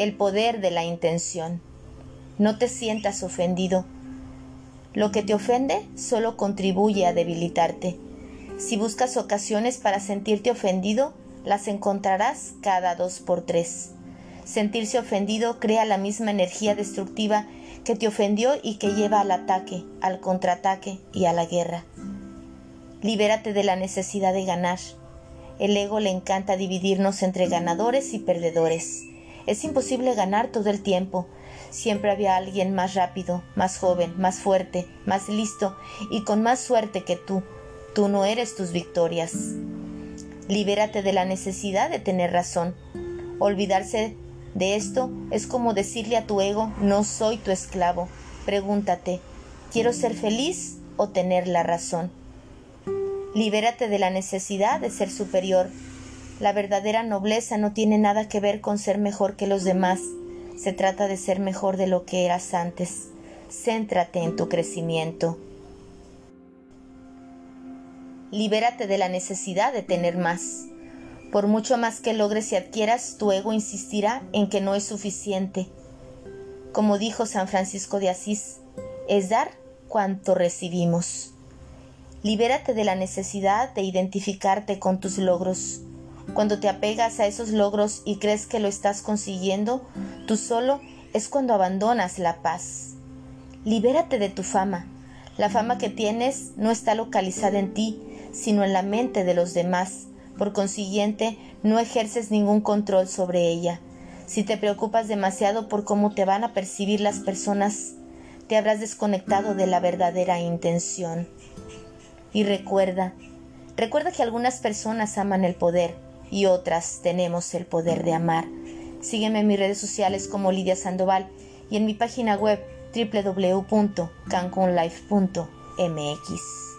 el poder de la intención. No te sientas ofendido. Lo que te ofende solo contribuye a debilitarte. Si buscas ocasiones para sentirte ofendido, las encontrarás cada dos por tres. Sentirse ofendido crea la misma energía destructiva que te ofendió y que lleva al ataque, al contraataque y a la guerra. Libérate de la necesidad de ganar. El ego le encanta dividirnos entre ganadores y perdedores. Es imposible ganar todo el tiempo. Siempre había alguien más rápido, más joven, más fuerte, más listo y con más suerte que tú. Tú no eres tus victorias. Libérate de la necesidad de tener razón. Olvidarse de esto es como decirle a tu ego, no soy tu esclavo. Pregúntate, ¿quiero ser feliz o tener la razón? Libérate de la necesidad de ser superior. La verdadera nobleza no tiene nada que ver con ser mejor que los demás. Se trata de ser mejor de lo que eras antes. Céntrate en tu crecimiento. Libérate de la necesidad de tener más. Por mucho más que logres y adquieras, tu ego insistirá en que no es suficiente. Como dijo San Francisco de Asís, es dar cuanto recibimos. Libérate de la necesidad de identificarte con tus logros. Cuando te apegas a esos logros y crees que lo estás consiguiendo, tú solo es cuando abandonas la paz. Libérate de tu fama. La fama que tienes no está localizada en ti, sino en la mente de los demás por consiguiente, no ejerces ningún control sobre ella. Si te preocupas demasiado por cómo te van a percibir las personas, te habrás desconectado de la verdadera intención. Y recuerda, recuerda que algunas personas aman el poder y otras tenemos el poder de amar. Sígueme en mis redes sociales como Lidia Sandoval y en mi página web www.cancunlife.mx.